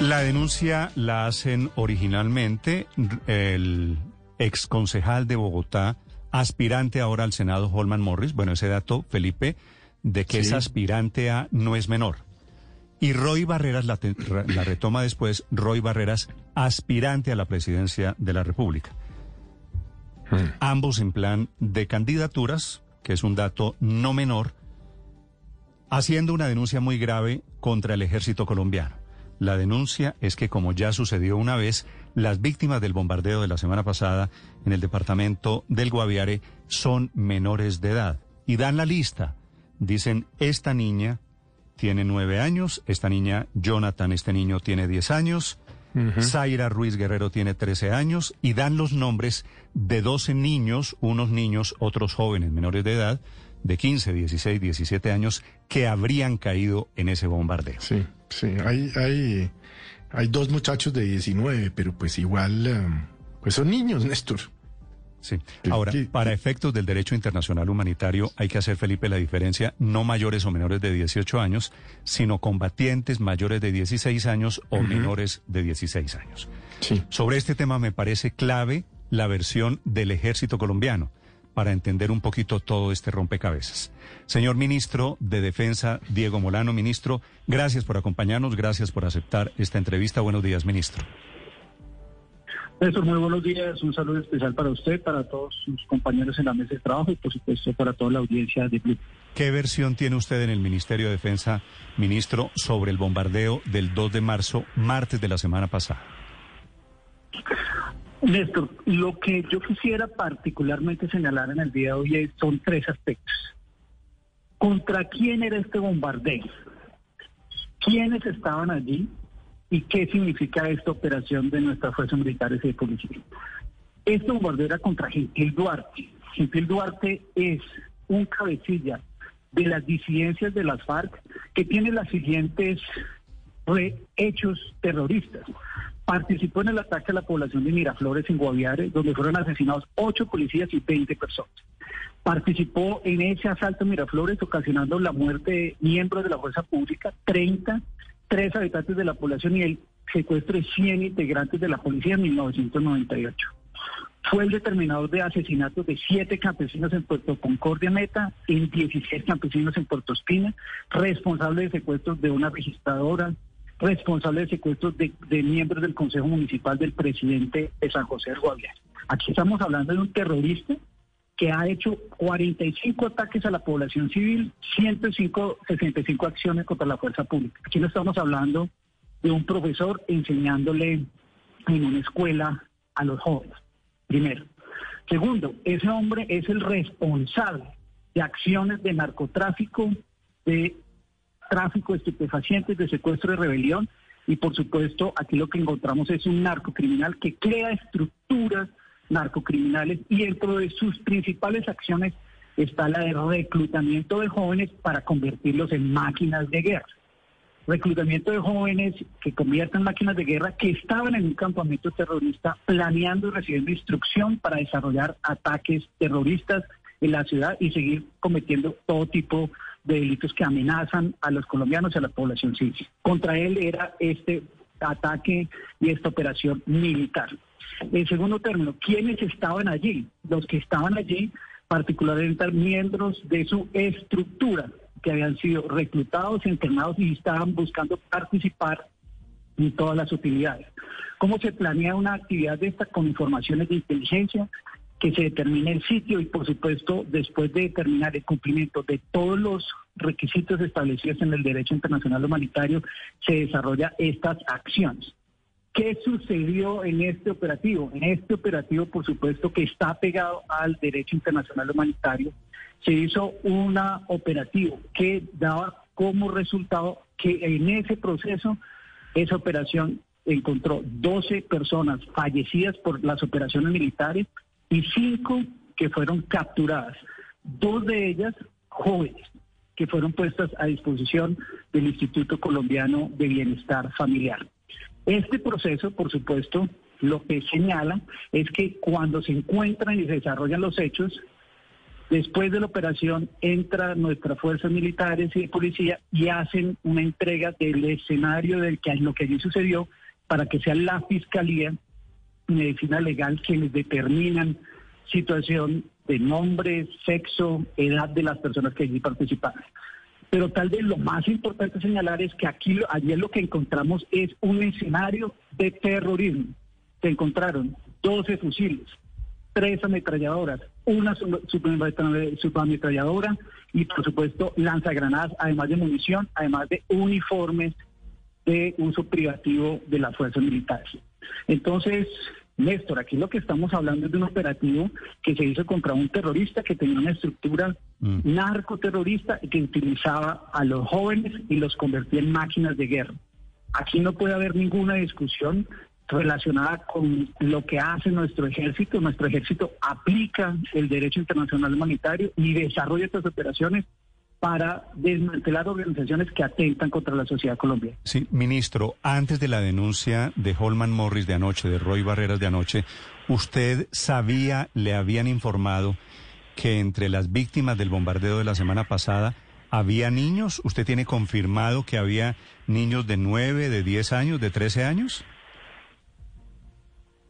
La denuncia la hacen originalmente el ex concejal de Bogotá, aspirante ahora al Senado, Holman Morris. Bueno, ese dato, Felipe, de que es aspirante a no es menor. Y Roy Barreras la, te- ra- la retoma después, Roy Barreras, aspirante a la presidencia de la República. Ambos en plan de candidaturas, que es un dato no menor, haciendo una denuncia muy grave contra el ejército colombiano. La denuncia es que, como ya sucedió una vez, las víctimas del bombardeo de la semana pasada en el departamento del Guaviare son menores de edad. Y dan la lista. Dicen, esta niña tiene nueve años, esta niña, Jonathan, este niño tiene diez años, Zaira Ruiz Guerrero tiene 13 años y dan los nombres de 12 niños, unos niños, otros jóvenes menores de edad, de 15, 16, 17 años, que habrían caído en ese bombardeo. Sí, sí, hay, hay, hay dos muchachos de 19, pero pues igual, em, pues son niños, Néstor. Sí. ¿Qué- Ahora, para efectos del derecho internacional humanitario hay que hacer, Felipe, la diferencia no mayores o menores de 18 años, sino combatientes mayores de 16 años o menores de 16 años. Sí. Sobre este tema me parece clave la versión del ejército colombiano para entender un poquito todo este rompecabezas. Señor ministro de Defensa, Diego Molano, ministro, gracias por acompañarnos, gracias por aceptar esta entrevista. Buenos días, ministro. Néstor, muy buenos días. Un saludo especial para usted, para todos sus compañeros en la mesa de trabajo y, por supuesto, para toda la audiencia de Blue. ¿Qué versión tiene usted en el Ministerio de Defensa, ministro, sobre el bombardeo del 2 de marzo, martes de la semana pasada? Néstor, lo que yo quisiera particularmente señalar en el día de hoy son tres aspectos. ¿Contra quién era este bombardeo? ¿Quiénes estaban allí? ¿Y qué significa esta operación de nuestras fuerzas militares y de policía? Este bombardeo era contra Gentil Duarte. Gentil Duarte es un cabecilla de las disidencias de las FARC que tiene las siguientes hechos terroristas. Participó en el ataque a la población de Miraflores en Guaviare, donde fueron asesinados ocho policías y 20 personas. Participó en ese asalto en Miraflores, ocasionando la muerte de miembros de la fuerza pública, 30, tres habitantes de la población y el secuestro de 100 integrantes de la policía en 1998. Fue el determinador de asesinatos de siete campesinos en Puerto Concordia Meta, en 16 campesinos en Puerto Espina, responsable de secuestros de una registradora, responsable de secuestros de, de miembros del Consejo Municipal del presidente de San José del Guaviare. Aquí estamos hablando de un terrorista que ha hecho 45 ataques a la población civil, 105, 65 acciones contra la fuerza pública. Aquí no estamos hablando de un profesor enseñándole en una escuela a los jóvenes, primero. Segundo, ese hombre es el responsable de acciones de narcotráfico, de tráfico de estupefacientes, de secuestro de rebelión y por supuesto aquí lo que encontramos es un narcocriminal que crea estructuras narcocriminales y dentro de sus principales acciones está la de reclutamiento de jóvenes para convertirlos en máquinas de guerra. Reclutamiento de jóvenes que convierten en máquinas de guerra que estaban en un campamento terrorista planeando y recibiendo instrucción para desarrollar ataques terroristas en la ciudad y seguir cometiendo todo tipo de delitos que amenazan a los colombianos y a la población civil. Contra él era este ataque y esta operación militar. En segundo término, ¿quiénes estaban allí? Los que estaban allí, particularmente miembros de su estructura, que habían sido reclutados, entrenados y estaban buscando participar en todas las utilidades. ¿Cómo se planea una actividad de esta con informaciones de inteligencia? Que se determine el sitio y, por supuesto, después de determinar el cumplimiento de todos los requisitos establecidos en el derecho internacional humanitario, se desarrolla estas acciones. ¿Qué sucedió en este operativo? En este operativo, por supuesto, que está pegado al derecho internacional humanitario, se hizo un operativo que daba como resultado que en ese proceso Esa operación encontró 12 personas fallecidas por las operaciones militares y 5 que fueron capturadas. Dos de ellas jóvenes que fueron puestas a disposición del Instituto Colombiano de Bienestar Familiar. Este proceso, por supuesto, lo que señala es que cuando se encuentran y se desarrollan los hechos, después de la operación entran nuestras fuerzas militares y de policía y hacen una entrega del escenario del que lo que allí sucedió para que sea la Fiscalía Medicina Legal quienes determinan situación de nombre, sexo, edad de las personas que allí participaron. Pero tal vez lo más importante señalar es que aquí ayer lo que encontramos es un escenario de terrorismo. Se encontraron 12 fusiles, tres ametralladoras, una subametralladora y por supuesto lanzagranadas, además de munición, además de uniformes de uso privativo de las fuerzas militares. Entonces, Néstor, aquí lo que estamos hablando es de un operativo que se hizo contra un terrorista que tenía una estructura mm. narcoterrorista y que utilizaba a los jóvenes y los convertía en máquinas de guerra. Aquí no puede haber ninguna discusión relacionada con lo que hace nuestro ejército. Nuestro ejército aplica el derecho internacional humanitario y desarrolla estas operaciones para desmantelar organizaciones que atentan contra la sociedad colombiana. Sí, ministro, antes de la denuncia de Holman Morris de anoche, de Roy Barreras de anoche, ¿usted sabía, le habían informado que entre las víctimas del bombardeo de la semana pasada había niños? ¿Usted tiene confirmado que había niños de 9, de 10 años, de 13 años?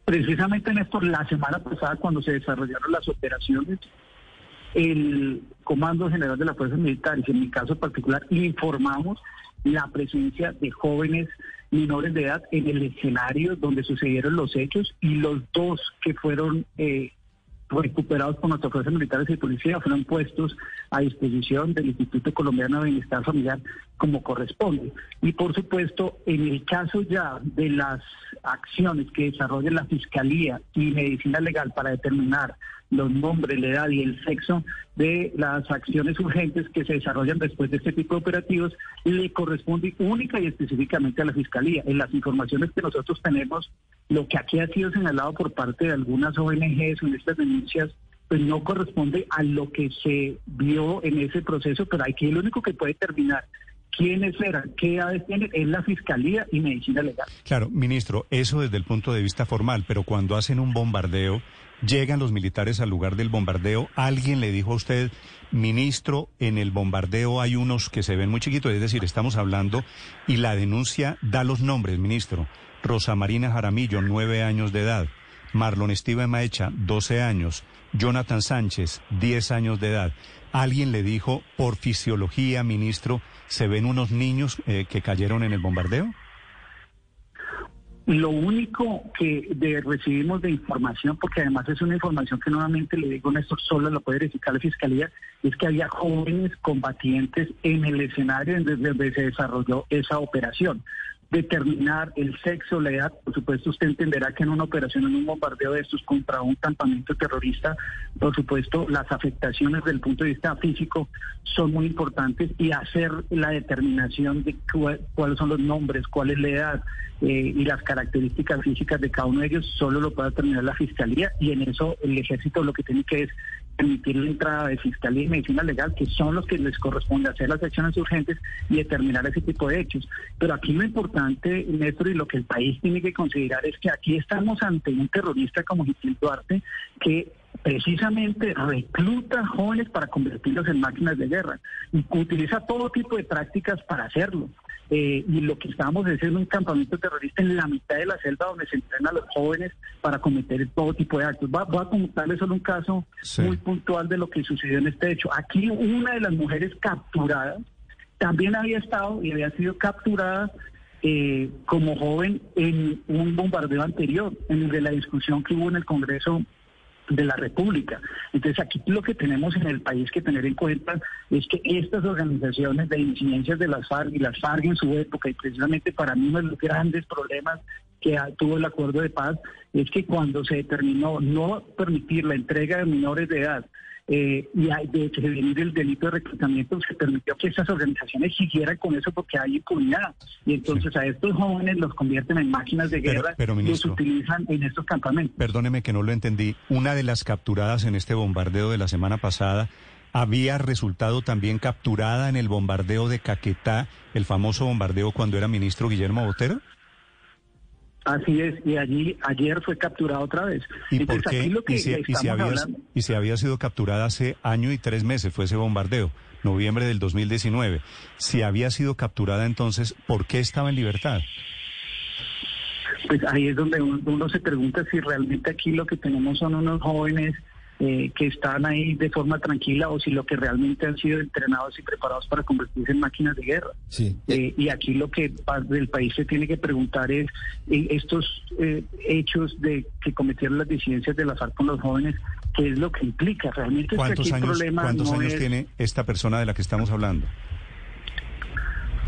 Precisamente, Néstor, la semana pasada cuando se desarrollaron las operaciones, el Comando General de las Fuerzas Militares, en mi caso particular, informamos la presencia de jóvenes menores de edad en el escenario donde sucedieron los hechos y los dos que fueron eh, recuperados por nuestras fuerzas militares y policía fueron puestos a disposición del Instituto Colombiano de Bienestar Familiar como corresponde. Y por supuesto, en el caso ya de las acciones que desarrolla la Fiscalía y Medicina Legal para determinar los nombres, la edad y el sexo de las acciones urgentes que se desarrollan después de este tipo de operativos, le corresponde única y específicamente a la Fiscalía. En las informaciones que nosotros tenemos, lo que aquí ha sido señalado por parte de algunas ONGs en estas denuncias, pues no corresponde a lo que se vio en ese proceso, pero aquí el único que puede terminar quiénes eran, qué edades tienen, es la Fiscalía y Medicina Legal. Claro, ministro, eso desde el punto de vista formal, pero cuando hacen un bombardeo, llegan los militares al lugar del bombardeo, alguien le dijo a usted, ministro, en el bombardeo hay unos que se ven muy chiquitos, es decir, estamos hablando, y la denuncia da los nombres, ministro. Rosa Marina Jaramillo, nueve años de edad. Marlon Estiva Maecha, doce años. Jonathan Sánchez, diez años de edad. Alguien le dijo, por fisiología, ministro, ¿se ven unos niños eh, que cayeron en el bombardeo? Lo único que recibimos de información, porque además es una información que nuevamente le digo, Néstor, solo lo puede verificar la Fiscalía, es que había jóvenes combatientes en el escenario donde se desarrolló esa operación determinar el sexo, la edad. Por supuesto, usted entenderá que en una operación, en un bombardeo de estos contra un campamento terrorista, por supuesto, las afectaciones desde el punto de vista físico son muy importantes y hacer la determinación de cuáles son los nombres, cuál es la edad eh, y las características físicas de cada uno de ellos, solo lo puede determinar la Fiscalía y en eso el ejército lo que tiene que es permitir la entrada de Fiscalía y Medicina Legal, que son los que les corresponde hacer las acciones urgentes y determinar ese tipo de hechos. Pero aquí lo importante, Néstor, y lo que el país tiene que considerar es que aquí estamos ante un terrorista como Gil Duarte que precisamente recluta jóvenes para convertirlos en máquinas de guerra y utiliza todo tipo de prácticas para hacerlo. Eh, y lo que estamos es en un campamento terrorista en la mitad de la selva donde se entrenan a los jóvenes para cometer todo tipo de actos. voy a contarles solo un caso muy puntual de lo que sucedió en este hecho. Aquí una de las mujeres capturadas también había estado y había sido capturada eh, como joven en un bombardeo anterior, en de la discusión que hubo en el Congreso de la República. Entonces aquí lo que tenemos en el país que tener en cuenta es que estas organizaciones de incidencias de las FARC y las FARC en su época, y precisamente para mí uno de los grandes problemas que tuvo el acuerdo de paz es que cuando se determinó no permitir la entrega de menores de edad eh, y hay- de prevenir el delito de reclutamiento, se permitió que esas organizaciones siguieran con eso porque hay impunidad. Y entonces a estos jóvenes los convierten en máquinas de Pero- guerra pero, y los utilizan en estos campamentos. Perdóneme que no lo entendí. Una de las capturadas en este bombardeo de la semana pasada había resultado también capturada en el bombardeo de Caquetá, el famoso bombardeo cuando era ministro Guillermo Botero. Así es, y allí ayer fue capturado otra vez. ¿Y por qué? aquí lo que Y si, y si estamos había, hablando- y si había sido capturada hace año y tres meses, fue ese bombardeo, noviembre del 2019. Si había sido capturada entonces, ¿por qué estaba en libertad? Pues ahí es donde uno, uno se pregunta si realmente aquí lo que tenemos son unos jóvenes eh, que están ahí de forma tranquila o si lo que realmente han sido entrenados y preparados para convertirse en máquinas de guerra. Sí. Eh, y aquí lo que el país se tiene que preguntar es eh, estos eh, hechos de que cometieron las disidencias de la FARC con los jóvenes, ¿qué es lo que implica? Realmente es que ¿Cuántos el años, problema cuántos no años es- tiene esta persona de la que estamos hablando?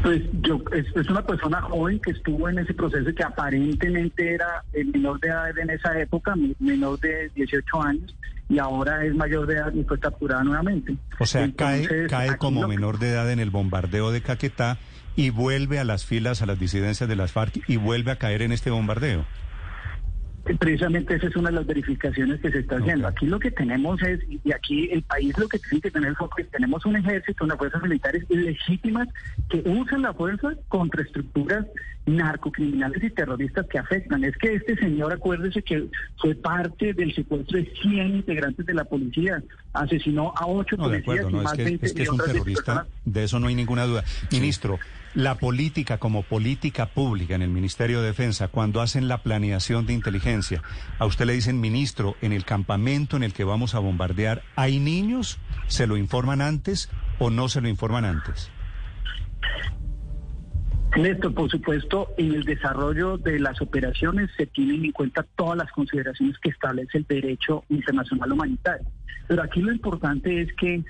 Pues yo, es, es una persona joven que estuvo en ese proceso que aparentemente era el menor de edad en esa época, menor de 18 años, y ahora es mayor de edad y fue capturada nuevamente. O sea, Entonces, cae, cae como menor de edad en el bombardeo de Caquetá y vuelve a las filas, a las disidencias de las FARC y vuelve a caer en este bombardeo. Precisamente esa es una de las verificaciones que se está haciendo. Aquí lo que tenemos es, y aquí el país lo que tiene que tener foco es, tenemos un ejército, unas fuerzas militares legítimas que usan la fuerza contra estructuras narcocriminales y terroristas que afectan. Es que este señor, acuérdese que fue parte del secuestro de 100 integrantes de la policía, asesinó a ocho No, de policías acuerdo, y es más que, 20 es que es un otras 20 terrorista, personas. de eso no hay ninguna duda. Ministro, la política como política pública en el Ministerio de Defensa, cuando hacen la planeación de inteligencia, a usted le dicen, ministro, en el campamento en el que vamos a bombardear, ¿hay niños? ¿Se lo informan antes o no se lo informan antes? Néstor, por supuesto, en el desarrollo de las operaciones se tienen en cuenta todas las consideraciones que establece el derecho internacional humanitario. Pero aquí lo importante es que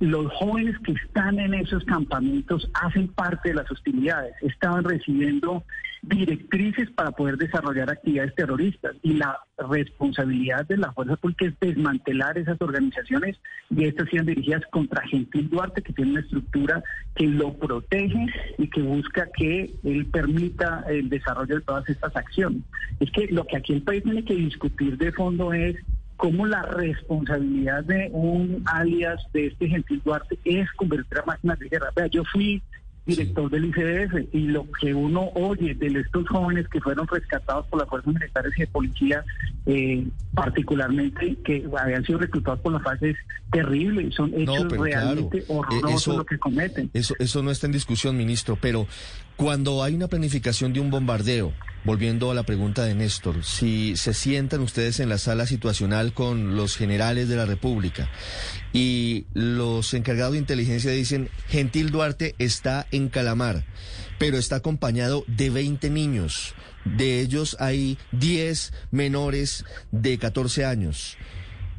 los jóvenes que están en esos campamentos hacen parte de las hostilidades, estaban recibiendo directrices para poder desarrollar actividades terroristas y la responsabilidad de la fuerza pública es desmantelar esas organizaciones y estas sean dirigidas contra Gentil Duarte que tiene una estructura que lo protege y que busca que él permita el desarrollo de todas estas acciones. Es que lo que aquí el país tiene que discutir de fondo es cómo la responsabilidad de un alias de este Gentil Duarte es convertir a máquinas de guerra. Vea, yo fui director del ICDF y lo que uno oye de estos jóvenes que fueron rescatados por las fuerzas militares y de policía, eh, particularmente que habían sido reclutados por la FARC, es terrible. Son hechos realmente claro, horrorosos eh, eso- lo que cometen. Eso, eso no está en discusión, ministro, pero cuando hay una planificación de un bombardeo, volviendo a la pregunta de Néstor, si se sientan ustedes en la sala situacional con los generales de la República y los encargados de inteligencia dicen, Gentil Duarte está en Calamar, pero está acompañado de 20 niños. De ellos hay 10 menores de 14 años.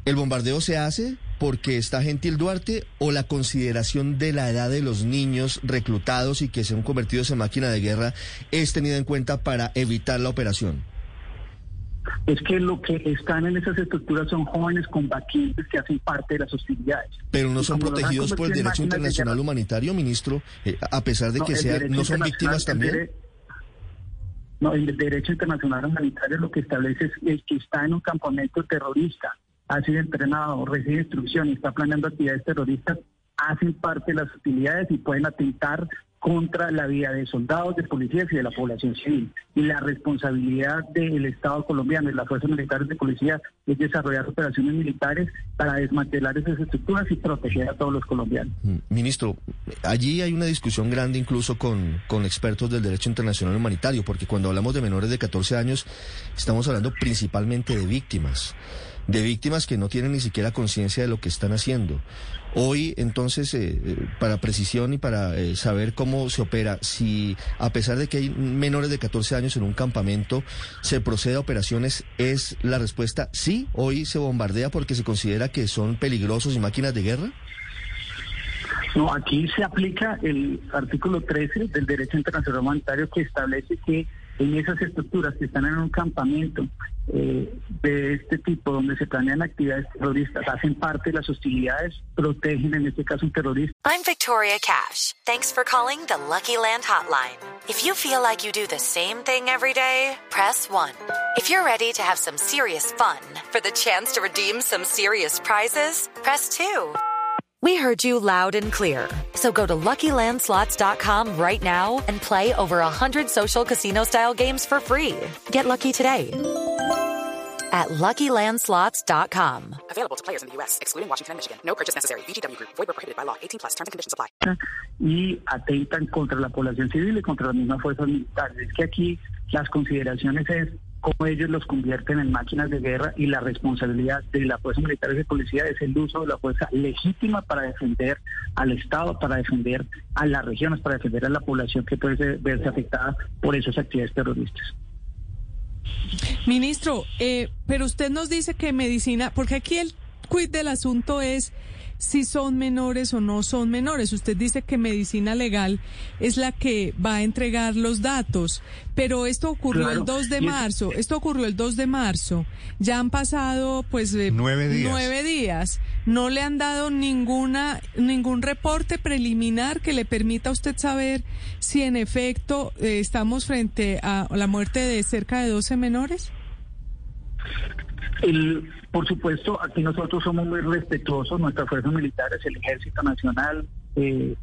¿El bombardeo se hace porque está Gentil Duarte o la consideración de la edad de los niños reclutados y que se han convertido en máquina de guerra es tenida en cuenta para evitar la operación? Es que lo que están en esas estructuras son jóvenes combatientes que hacen parte de las hostilidades. Pero no son protegidos por el derecho de internacional humanitario, ministro, Eh, a pesar de que sean, no son víctimas el también. dere- No, el derecho internacional humanitario lo que establece es el que está en un campamento terrorista, ha sido entrenado, recibe instrucción y está planeando actividades terroristas, hacen parte de las utilidades y pueden atentar contra la vida de soldados, de policías y de la población civil. Y la responsabilidad del Estado colombiano y las fuerzas militares de policía es desarrollar operaciones militares para desmantelar esas estructuras y proteger a todos los colombianos. Mm, Ministro, allí hay una discusión grande incluso con, con expertos del derecho internacional humanitario, porque cuando hablamos de menores de 14 años, estamos hablando principalmente de víctimas, de víctimas que no tienen ni siquiera conciencia de lo que están haciendo. Hoy, entonces, eh, eh, para precisión y para eh, saber cómo se opera, si a pesar de que hay menores de 14 años en un campamento, se procede a operaciones, ¿es la respuesta sí? ¿Hoy se bombardea porque se considera que son peligrosos y máquinas de guerra? No, aquí se aplica el artículo 13 del derecho internacional humanitario que establece que en esas estructuras que están en un campamento eh, de este tipo, donde se planean actividades terroristas, hacen parte de las hostilidades, protegen en este caso un terrorista. I'm Victoria Cash. Thanks for calling the Lucky Land Hotline. If you feel like you do the same thing every day, press 1. If you're ready to have some serious fun for the chance to redeem some serious prizes, press 2. We heard you loud and clear. So go to LuckyLandSlots.com right now and play over 100 social casino-style games for free. Get lucky today at LuckyLandSlots.com. Available to players in the U.S., excluding Washington and Michigan. No purchase necessary. VGW Group. Void where prohibited by law. 18 plus. Terms and conditions apply. Y atentan contra la población civil y contra las mismas fuerzas militares. Es que aquí las consideraciones es cómo ellos los convierten en máquinas de guerra y la responsabilidad de la fuerza militar y de policía es el uso de la fuerza legítima para defender al Estado, para defender a las regiones, para defender a la población que puede verse afectada por esas actividades terroristas. Ministro, eh, pero usted nos dice que medicina, porque aquí el quid del asunto es si son menores o no son menores. Usted dice que medicina legal es la que va a entregar los datos, pero esto ocurrió el 2 de marzo, esto ocurrió el 2 de marzo. Ya han pasado pues eh, nueve, días. nueve días. No le han dado ninguna ningún reporte preliminar que le permita a usted saber si en efecto eh, estamos frente a la muerte de cerca de 12 menores. El, por supuesto, aquí nosotros somos muy respetuosos, nuestras fuerzas militares, el Ejército Nacional, eh,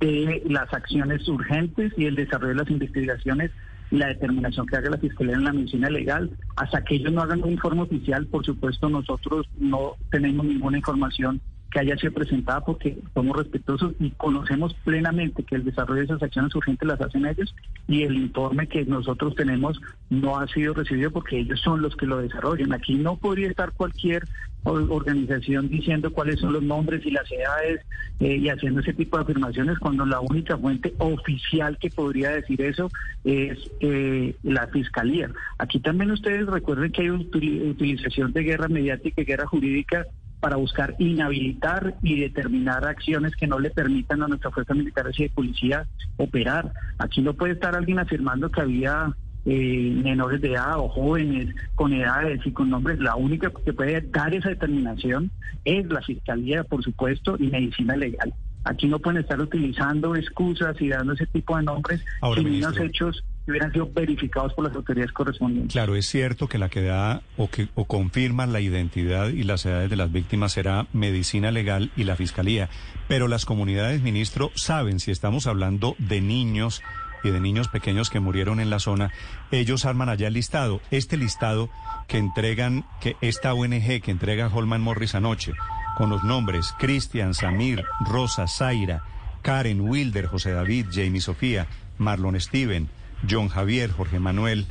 de las acciones urgentes y el desarrollo de las investigaciones la determinación que haga la Fiscalía en la medicina legal. Hasta que ellos no hagan un informe oficial, por supuesto, nosotros no tenemos ninguna información que haya sido presentada porque somos respetuosos y conocemos plenamente que el desarrollo de esas acciones urgentes las hacen ellos y el informe que nosotros tenemos no ha sido recibido porque ellos son los que lo desarrollan. Aquí no podría estar cualquier organización diciendo cuáles son los nombres y las edades eh, y haciendo ese tipo de afirmaciones cuando la única fuente oficial que podría decir eso es eh, la fiscalía. Aquí también ustedes recuerden que hay utilización de guerra mediática y guerra jurídica para buscar inhabilitar y determinar acciones que no le permitan a nuestra fuerza militar y de policía operar. Aquí no puede estar alguien afirmando que había eh, menores de edad o jóvenes con edades y con nombres. La única que puede dar esa determinación es la Fiscalía, por supuesto, y medicina legal. Aquí no pueden estar utilizando excusas y dando ese tipo de nombres sin unos hechos hubieran sido verificados por las autoridades correspondientes. Claro, es cierto que la que da o que o confirma la identidad y las edades de las víctimas será medicina legal y la fiscalía, pero las comunidades, ministro, saben si estamos hablando de niños y de niños pequeños que murieron en la zona, ellos arman allá el listado. Este listado que entregan, que esta ONG que entrega Holman Morris anoche, con los nombres Cristian, Samir, Rosa, Zaira, Karen, Wilder, José David, Jamie Sofía, Marlon Steven, John Javier, Jorge Manuel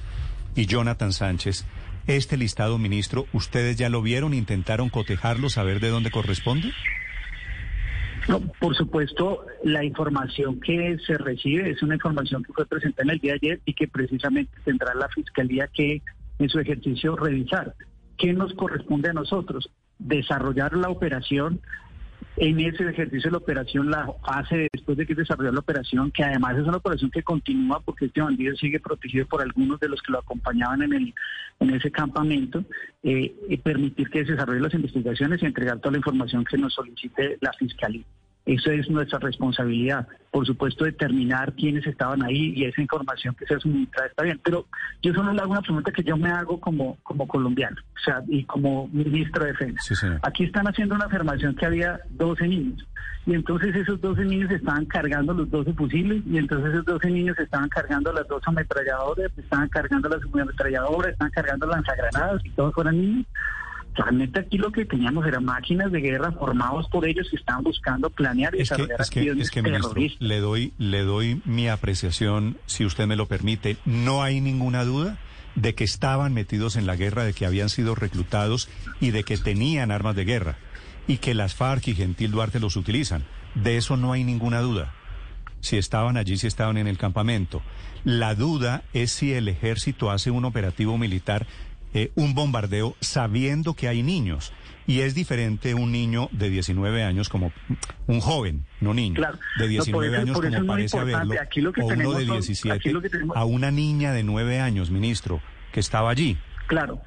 y Jonathan Sánchez. Este listado, ministro, ¿ustedes ya lo vieron? ¿Intentaron cotejarlo, saber de dónde corresponde? No, por supuesto, la información que se recibe es una información que fue presentada en el día de ayer y que precisamente tendrá la Fiscalía que en su ejercicio revisar. ¿Qué nos corresponde a nosotros? desarrollar la operación. En ese ejercicio de la operación, la fase después de que desarrolló la operación, que además es una operación que continúa porque este bandido sigue protegido por algunos de los que lo acompañaban en el en ese campamento, eh, permitir que se desarrollen las investigaciones y entregar toda la información que nos solicite la Fiscalía. Eso es nuestra responsabilidad. Por supuesto, determinar quiénes estaban ahí y esa información que se suministra está bien. Pero yo solo le hago una pregunta que yo me hago como, como colombiano o sea, y como ministro de Defensa. Aquí están haciendo una afirmación que había 12 niños. Y entonces esos 12 niños estaban cargando los 12 fusiles y entonces esos 12 niños estaban cargando las dos ametralladoras, estaban cargando las ametralladoras, estaban cargando lanzagranadas y todos fueran niños. Realmente aquí lo que teníamos eran máquinas de guerra formados por ellos que estaban buscando planear y es que, es que, es que ministro, le doy, le doy mi apreciación, si usted me lo permite. No hay ninguna duda de que estaban metidos en la guerra, de que habían sido reclutados y de que tenían armas de guerra y que las FARC y Gentil Duarte los utilizan. De eso no hay ninguna duda. Si estaban allí, si estaban en el campamento. La duda es si el ejército hace un operativo militar eh, un bombardeo sabiendo que hay niños. Y es diferente un niño de 19 años como un joven, no niño, Claro. de No, 19 por eso- años como parece haberlo, Aquí lo que o uno de son- 17 aquí lo que tenemos- a una niña de 9 años, ministro, que estaba allí. Claro,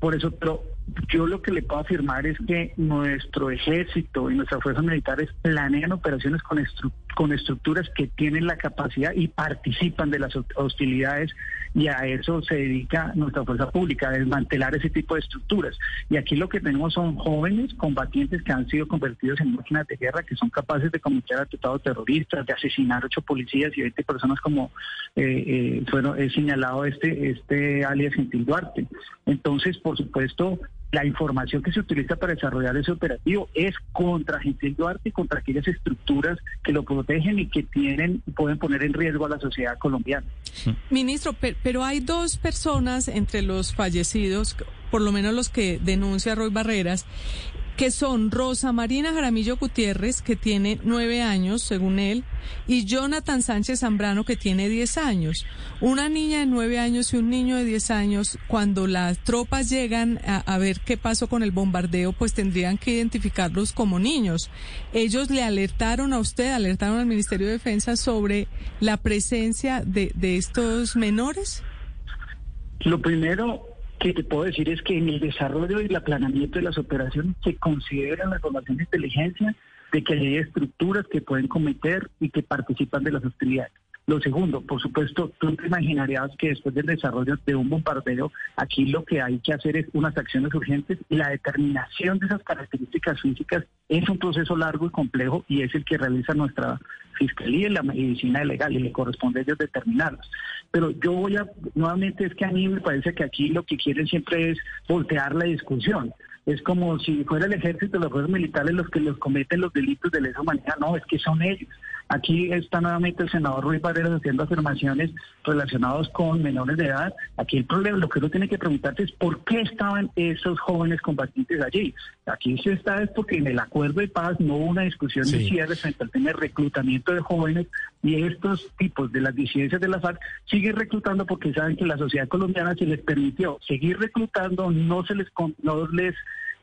por eso, pero yo lo que le puedo afirmar es que nuestro ejército y nuestras fuerzas militares planean operaciones con, estru- con estructuras que tienen la capacidad y participan de las hostilidades y a eso se dedica nuestra fuerza pública, a desmantelar ese tipo de estructuras. Y aquí lo que tenemos son jóvenes combatientes que han sido convertidos en máquinas de guerra, que son capaces de cometer atentados terroristas, de asesinar ocho policías y 20 personas como eh, eh, he señalado este, este alias Gentil Duarte. Entonces, por supuesto, la información que se utiliza para desarrollar ese operativo es contra Gentil Duarte y contra aquellas estructuras que lo protegen y que tienen pueden poner en riesgo a la sociedad colombiana. Ministro, pe- pero hay dos personas entre los fallecidos, por lo menos los que denuncia Roy Barreras, que son Rosa Marina Jaramillo Gutiérrez, que tiene nueve años, según él, y Jonathan Sánchez Zambrano, que tiene diez años. Una niña de nueve años y un niño de diez años, cuando las tropas llegan a, a ver qué pasó con el bombardeo, pues tendrían que identificarlos como niños. Ellos le alertaron a usted, alertaron al Ministerio de Defensa sobre la presencia de, de estos menores. Lo primero que te puedo decir es que en el desarrollo y el aplanamiento de las operaciones se considera la información de inteligencia de que hay estructuras que pueden cometer y que participan de las hostilidades. Lo segundo, por supuesto, tú te imaginarías que después del desarrollo de un bombardeo, aquí lo que hay que hacer es unas acciones urgentes y la determinación de esas características físicas es un proceso largo y complejo y es el que realiza nuestra fiscalía y la medicina legal y le corresponde a ellos determinarlas. Pero yo voy a, nuevamente es que a mí me parece que aquí lo que quieren siempre es voltear la discusión. Es como si fuera el ejército, los fuerzas militares los que los cometen los delitos de lesa humanidad. No, es que son ellos. Aquí está nuevamente el senador Ruiz Barreras haciendo afirmaciones relacionadas con menores de edad. Aquí el problema, lo que uno tiene que preguntarse es por qué estaban esos jóvenes combatientes allí. Aquí se está es porque en el acuerdo de paz no hubo una discusión de cierre frente al tema de reclutamiento de jóvenes y estos tipos de las disidencias de la FARC siguen reclutando porque saben que la sociedad colombiana se les permitió seguir reclutando, no se les no les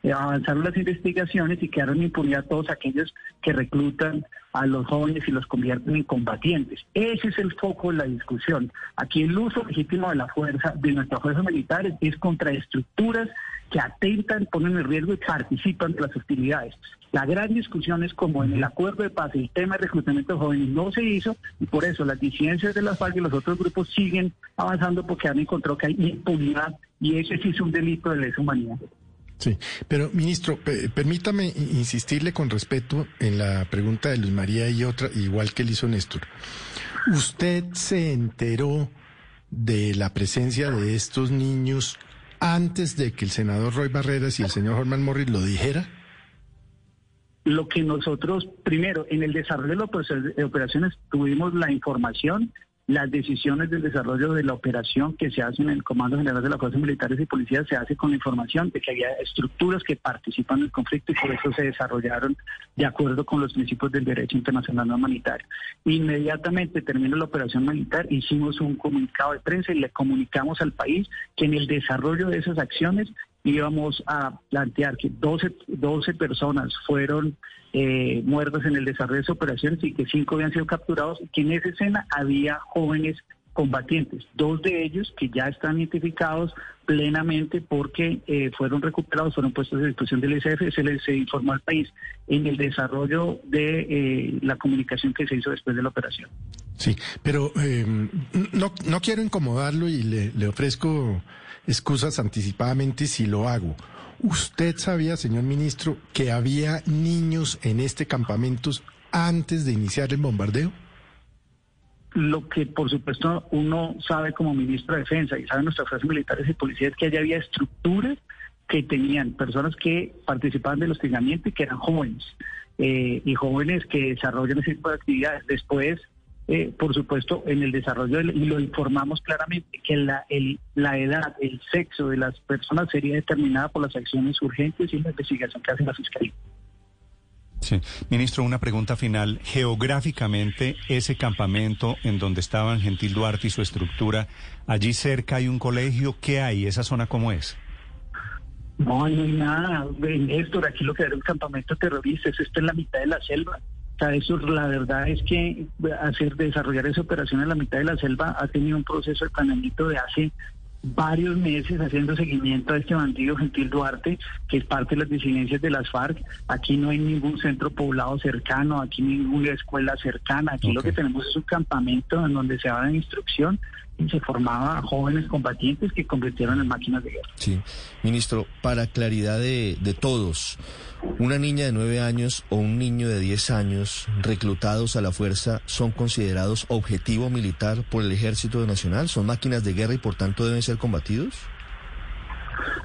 avanzaron las investigaciones y quedaron impunidad todos aquellos que reclutan a los jóvenes y los convierten en combatientes. Ese es el foco de la discusión. Aquí el uso legítimo de la fuerza, de nuestras fuerzas militares, es contra estructuras que atentan, ponen en riesgo y participan de las hostilidades. La gran discusión es como en el acuerdo de paz el tema de reclutamiento de jóvenes no se hizo y por eso las disidencias de la FARC y los otros grupos siguen avanzando porque han encontrado que hay impunidad y ese sí es un delito de lesa humanidad. Sí, pero ministro, pe- permítame insistirle con respeto en la pregunta de Luz María y otra, igual que le hizo Néstor. ¿Usted se enteró de la presencia de estos niños antes de que el senador Roy Barreras y el señor Herman Morris lo dijera? Lo que nosotros, primero, en el desarrollo de las operaciones tuvimos la información, las decisiones del desarrollo de la operación que se hace en el Comando General de las Fuerzas Militares y Policías se hace con la información de que había estructuras que participan en el conflicto y por eso se desarrollaron de acuerdo con los principios del derecho internacional humanitario. Inmediatamente terminó la operación militar, hicimos un comunicado de prensa y le comunicamos al país que en el desarrollo de esas acciones íbamos a plantear que 12, 12 personas fueron eh, muertas en el desarrollo de operaciones y que cinco habían sido capturados y que en esa escena había jóvenes combatientes, dos de ellos que ya están identificados plenamente porque eh, fueron recuperados, fueron puestos a disposición del ICF, se les informó al país en el desarrollo de eh, la comunicación que se hizo después de la operación. Sí, pero eh, no, no quiero incomodarlo y le, le ofrezco excusas anticipadamente si lo hago. ¿Usted sabía, señor ministro, que había niños en este campamento antes de iniciar el bombardeo? Lo que, por supuesto, uno sabe como ministro de Defensa y saben nuestras fuerzas militares y policías que allá había estructuras que tenían personas que participaban del hostigamiento y que eran jóvenes, eh, y jóvenes que desarrollan ese tipo de actividades. Después, eh, por supuesto, en el desarrollo, del- y lo informamos claramente, que la, el- la edad, el sexo de las personas sería determinada por las acciones urgentes y la investigación que hace la Fiscalía. Sí. Ministro, una pregunta final. Geográficamente, ese campamento en donde estaban Gentil Duarte y su estructura, allí cerca hay un colegio. ¿Qué hay? ¿Esa zona cómo es? No, no hay nada. Néstor, aquí lo que era un campamento terrorista, eso está en la mitad de la selva. Eso la verdad es que hacer desarrollar esa operación en la mitad de la selva ha tenido un proceso de planeamiento de hace varios meses haciendo seguimiento a este bandido Gentil Duarte, que es parte de las disidencias de las FARC. Aquí no hay ningún centro poblado cercano, aquí ninguna escuela cercana. Aquí lo que tenemos es un campamento en donde se da instrucción y se formaba jóvenes combatientes que convirtieron en máquinas de guerra. Sí, ministro, para claridad de, de todos, una niña de nueve años o un niño de diez años reclutados a la fuerza son considerados objetivo militar por el Ejército Nacional, son máquinas de guerra y por tanto deben ser combatidos.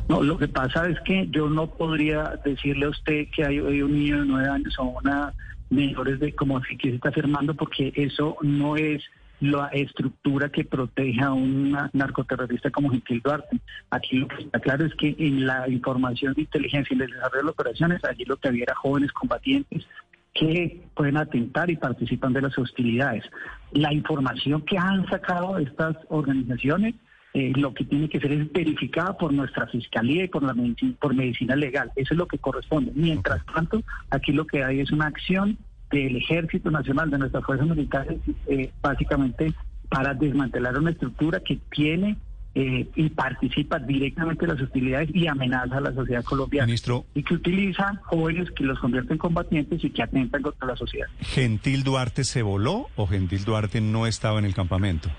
No, lo que pasa es que yo no podría decirle a usted que hay, hay un niño de nueve años o una menores de como si que se está afirmando porque eso no es la estructura que proteja a un narcoterrorista como Gentil Duarte. Aquí lo que está claro es que en la información de inteligencia y en el desarrollo de las operaciones, allí lo que había era jóvenes combatientes que pueden atentar y participan de las hostilidades. La información que han sacado estas organizaciones eh, lo que tiene que ser es verificada por nuestra fiscalía y por la medicina, por medicina legal. Eso es lo que corresponde. Mientras tanto, aquí lo que hay es una acción del Ejército Nacional, de nuestras fuerzas militares, eh, básicamente para desmantelar una estructura que tiene eh, y participa directamente en las hostilidades y amenaza a la sociedad colombiana. Ministro. Y que utiliza jóvenes que los convierten en combatientes y que atentan contra la sociedad. ¿Gentil Duarte se voló o Gentil Duarte no estaba en el campamento?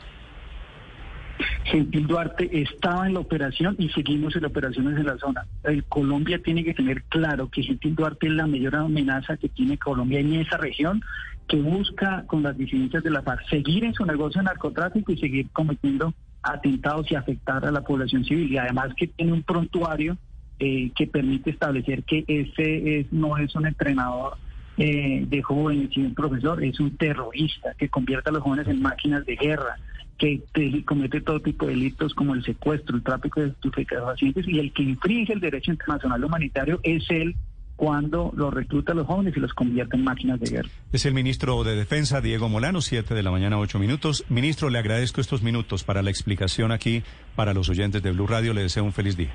Gentil Duarte estaba en la operación y seguimos en operaciones en la zona. El Colombia tiene que tener claro que Gentil Duarte es la mayor amenaza que tiene Colombia en esa región, que busca con las disidencias de la FARC seguir en su negocio de narcotráfico y seguir cometiendo atentados y afectar a la población civil. Y además que tiene un prontuario eh, que permite establecer que ese es, no es un entrenador eh, de jóvenes, sino un profesor, es un terrorista que convierte a los jóvenes en máquinas de guerra que comete todo tipo de delitos como el secuestro, el tráfico de estupefacientes y el que infringe el derecho internacional humanitario es él cuando lo recluta a los jóvenes y los convierte en máquinas de guerra. Es el ministro de Defensa, Diego Molano, 7 de la mañana, 8 minutos. Ministro, le agradezco estos minutos para la explicación aquí para los oyentes de Blue Radio. Le deseo un feliz día.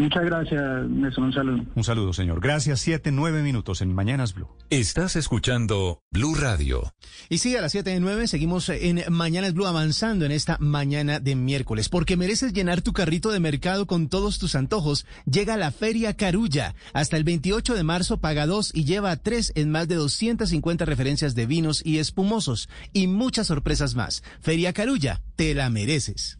Muchas gracias, Nelson. Un saludo. Un saludo, señor. Gracias. Siete, nueve minutos en Mañanas Blue. Estás escuchando Blue Radio. Y sí, a las siete de nueve seguimos en Mañanas Blue avanzando en esta mañana de miércoles. Porque mereces llenar tu carrito de mercado con todos tus antojos. Llega la Feria Carulla. Hasta el 28 de marzo paga dos y lleva tres en más de 250 referencias de vinos y espumosos. Y muchas sorpresas más. Feria Carulla, te la mereces.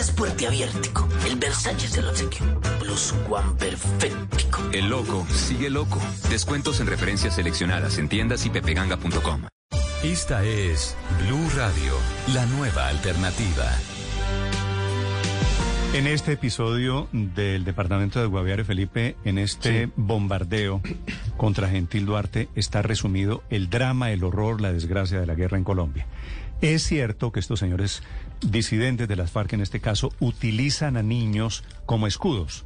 Es puerte abiertico, el Versalles del obsequio, plus Juan perfectico. El loco sigue loco. Descuentos en referencias seleccionadas en tiendas y pepeganga.com. Esta es Blue Radio, la nueva alternativa. En este episodio del departamento de Guaviare Felipe, en este Sí. bombardeo contra Gentil Duarte, está resumido el drama, el horror, la desgracia de la guerra en Colombia. Es cierto que estos señores disidentes de las FARC en este caso utilizan a niños como escudos.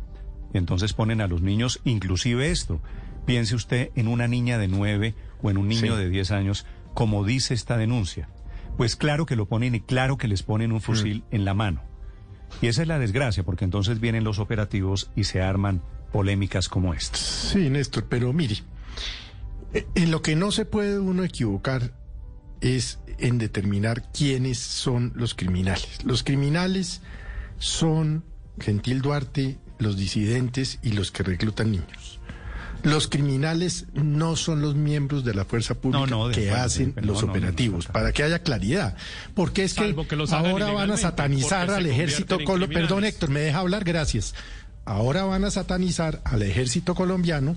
Entonces ponen a los niños, inclusive esto. Piense usted en una niña de nueve o en un niño Sí. de diez años, como dice esta denuncia. Pues claro que lo ponen y claro que les ponen un fusil en la mano. Y esa es la desgracia, porque entonces vienen los operativos y se arman polémicas como esta. Sí, Néstor, pero mire, eh, en lo que no se puede uno equivocar es en determinar quiénes son los criminales. Los criminales son Gentil Duarte, los disidentes y los que reclutan niños. Los criminales no son los miembros de la fuerza pública No, no, de que hacen los no, operativos, para que haya claridad. Porque es que, Salvo ahora van a satanizar al ejército colombiano. Perdón. Héctor, me deja hablar, gracias. Ahora van a satanizar al ejército colombiano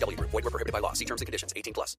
VGW. Void were prohibited by law. See terms and conditions. 18 plus.